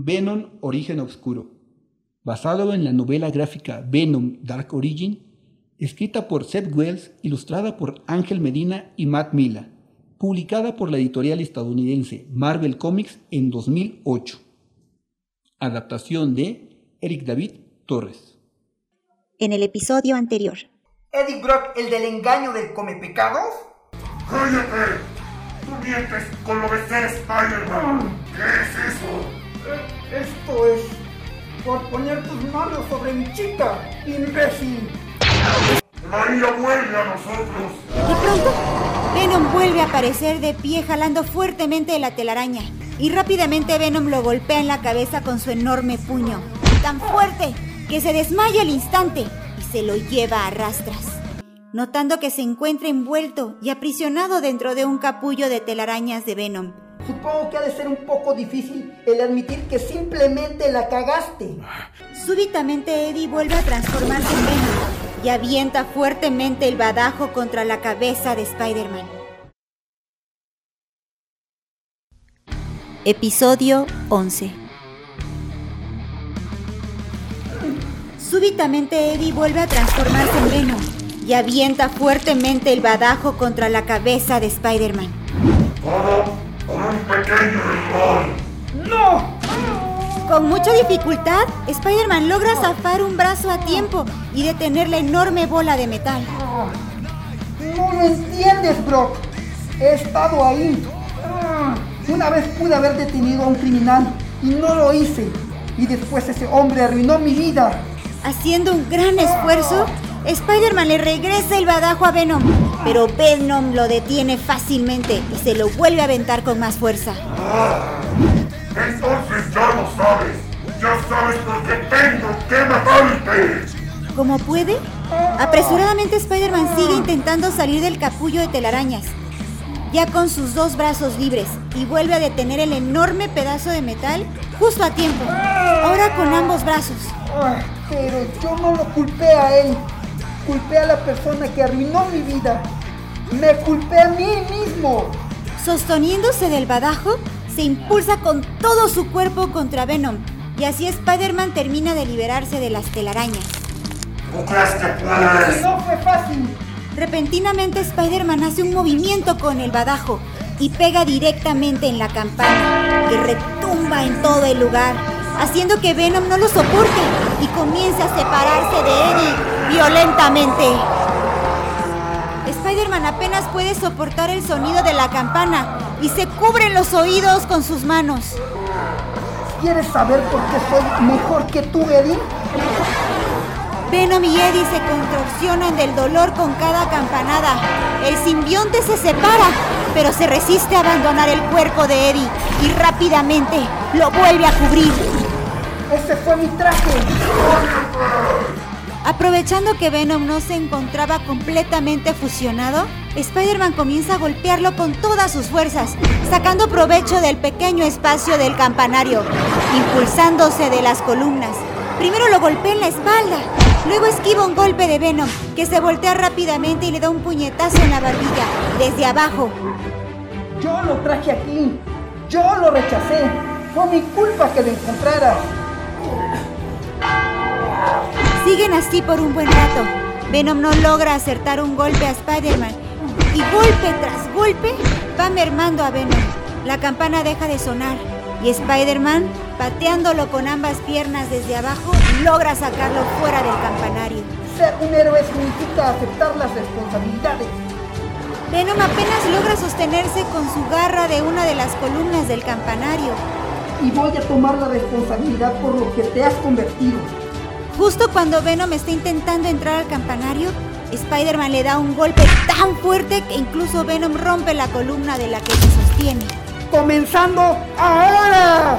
Venom Origen Oscuro, basado en la novela gráfica Venom Dark Origin, escrita por Seth Wells, ilustrada por Ángel Medina y Matt Mila, publicada por la editorial estadounidense Marvel Comics en 2008. Adaptación de Eric David Torres. En el episodio anterior. ¿Eddie Brock, el del engaño del come pecados? ¡Cállate! ¡Tú mientes con lo de ser Spider-Man! Por poner tus manos sobre mi chica, imbécil. María vuelve a nosotros. De pronto, Venom vuelve a aparecer de pie jalando fuertemente de la telaraña. Y rápidamente Venom lo golpea en la cabeza con su enorme puño. Tan fuerte que se desmaya al instante y se lo lleva a rastras. Notando que se encuentra envuelto y aprisionado dentro de un capullo de telarañas de Venom Supongo que ha de ser un poco difícil el admitir que simplemente la cagaste. Súbitamente Eddie vuelve a transformarse en Venom y avienta fuertemente el badajo contra la cabeza de Spider-Man. Episodio 11 Súbitamente Eddie vuelve a transformarse en Venom y avienta fuertemente el badajo contra la cabeza de Spider-Man un pequeño error. ¡No! Con mucha dificultad, Spider-Man logra zafar un brazo a tiempo y detener la enorme bola de metal. No lo entiendes, Brock. He estado ahí. Una vez pude haber detenido a un criminal y no lo hice. Y después ese hombre arruinó mi vida. Haciendo un gran esfuerzo, Spider-Man le regresa el badajo a Venom, pero Venom lo detiene fácilmente y se lo vuelve a aventar con más fuerza. entonces ya lo sabes. Ya sabes por qué tengo que matarte. Como puede, apresuradamente Spider-Man sigue intentando salir del capullo de telarañas, ya con sus dos brazos libres, y vuelve a detener el enorme pedazo de metal justo a tiempo, ahora con ambos brazos. Pero yo no lo culpé a él culpé a la persona que arruinó mi vida. Me culpé a mí mismo. Sosteniéndose del badajo, se impulsa con todo su cuerpo contra Venom. Y así Spider-Man termina de liberarse de las telarañas. No fue fácil. Repentinamente Spider-Man hace un movimiento con el badajo y pega directamente en la campana, que retumba en todo el lugar, haciendo que Venom no lo soporte y comience a separarse de Eddie violentamente. Spider-Man apenas puede soportar el sonido de la campana y se cubre los oídos con sus manos. ¿Quieres saber por qué soy mejor que tú, Eddie? Venom y Eddie se contorsionan del dolor con cada campanada. El simbionte se separa, pero se resiste a abandonar el cuerpo de Eddie y rápidamente lo vuelve a cubrir. ¡Ese fue mi traje! Aprovechando que Venom no se encontraba completamente fusionado, Spider-Man comienza a golpearlo con todas sus fuerzas, sacando provecho del pequeño espacio del campanario, impulsándose de las columnas. Primero lo golpea en la espalda, luego esquiva un golpe de Venom, que se voltea rápidamente y le da un puñetazo en la barbilla, desde abajo. Yo lo traje aquí, yo lo rechacé, fue mi culpa que lo encontrara. Siguen así por un buen rato. Venom no logra acertar un golpe a Spider-Man y golpe tras golpe va mermando a Venom. La campana deja de sonar y Spider-Man, pateándolo con ambas piernas desde abajo, logra sacarlo fuera del campanario. Ser un héroe significa aceptar las responsabilidades. Venom apenas logra sostenerse con su garra de una de las columnas del campanario. Y voy a tomar la responsabilidad por lo que te has convertido. Justo cuando Venom está intentando entrar al campanario, Spider-Man le da un golpe tan fuerte que incluso Venom rompe la columna de la que se sostiene. ¡Comenzando ahora!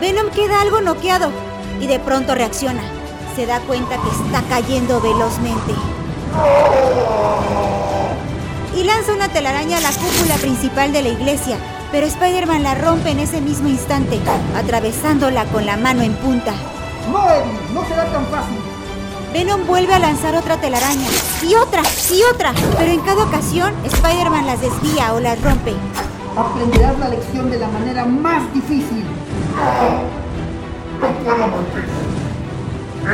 Venom queda algo noqueado y de pronto reacciona. Se da cuenta que está cayendo velozmente. Y lanza una telaraña a la cúpula principal de la iglesia, pero Spider-Man la rompe en ese mismo instante, atravesándola con la mano en punta. No, Eddie, no será tan fácil. Venom vuelve a lanzar otra telaraña, y otra, y otra, pero en cada ocasión Spider-Man las desvía o las rompe. Aprenderás la lección de la manera más difícil. No, no puedo mantener.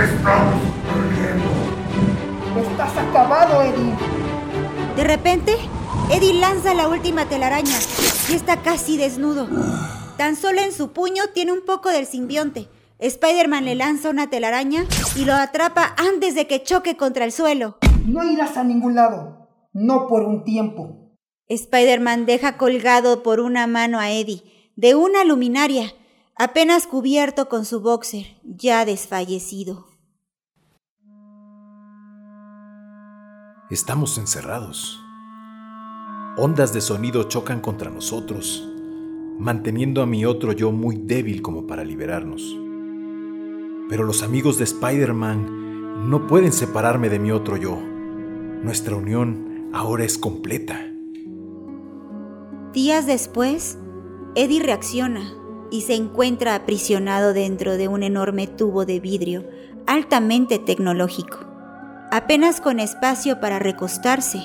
Estamos perdiendo. Estás acabado, Eddie. De repente, Eddie lanza la última telaraña y está casi desnudo. Tan solo en su puño tiene un poco del simbionte. Spider-Man le lanza una telaraña y lo atrapa antes de que choque contra el suelo. No irás a ningún lado. No por un tiempo. Spider-Man deja colgado por una mano a Eddie de una luminaria, apenas cubierto con su boxer, ya desfallecido. Estamos encerrados. Ondas de sonido chocan contra nosotros, manteniendo a mi otro yo muy débil como para liberarnos. Pero los amigos de Spider-Man no pueden separarme de mi otro yo. Nuestra unión ahora es completa. Días después, Eddie reacciona y se encuentra aprisionado dentro de un enorme tubo de vidrio altamente tecnológico. Apenas con espacio para recostarse,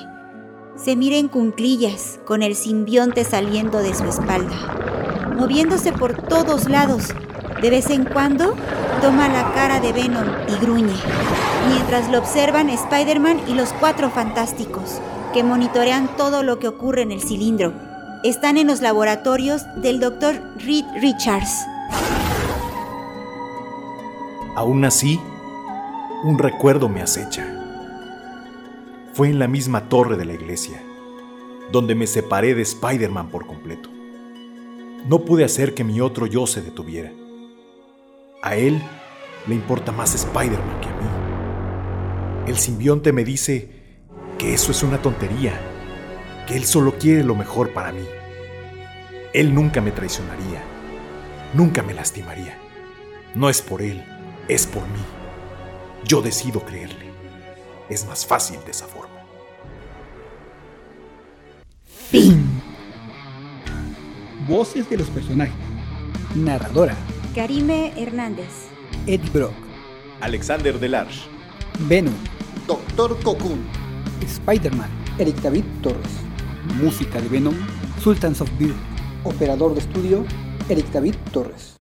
se mira en cunclillas con el simbionte saliendo de su espalda, moviéndose por todos lados. De vez en cuando toma la cara de Venom y gruñe, mientras lo observan Spider-Man y los cuatro fantásticos, que monitorean todo lo que ocurre en el cilindro. Están en los laboratorios del Dr. Reed Richards. Aún así, un recuerdo me acecha. Fue en la misma torre de la iglesia, donde me separé de Spider-Man por completo. No pude hacer que mi otro yo se detuviera. A él le importa más Spider-Man que a mí. El simbionte me dice que eso es una tontería, que él solo quiere lo mejor para mí. Él nunca me traicionaría, nunca me lastimaría. No es por él, es por mí. Yo decido creerle. Es más fácil de esa forma. Fin. Voces de los personajes. Narradora. Karime Hernández. Eddie Brock. Alexander Delarge. Venom. Doctor Cocoon. Spider-Man. Eric David Torres. Música de Venom. Sultans of Beer. Operador de estudio. Eric David Torres.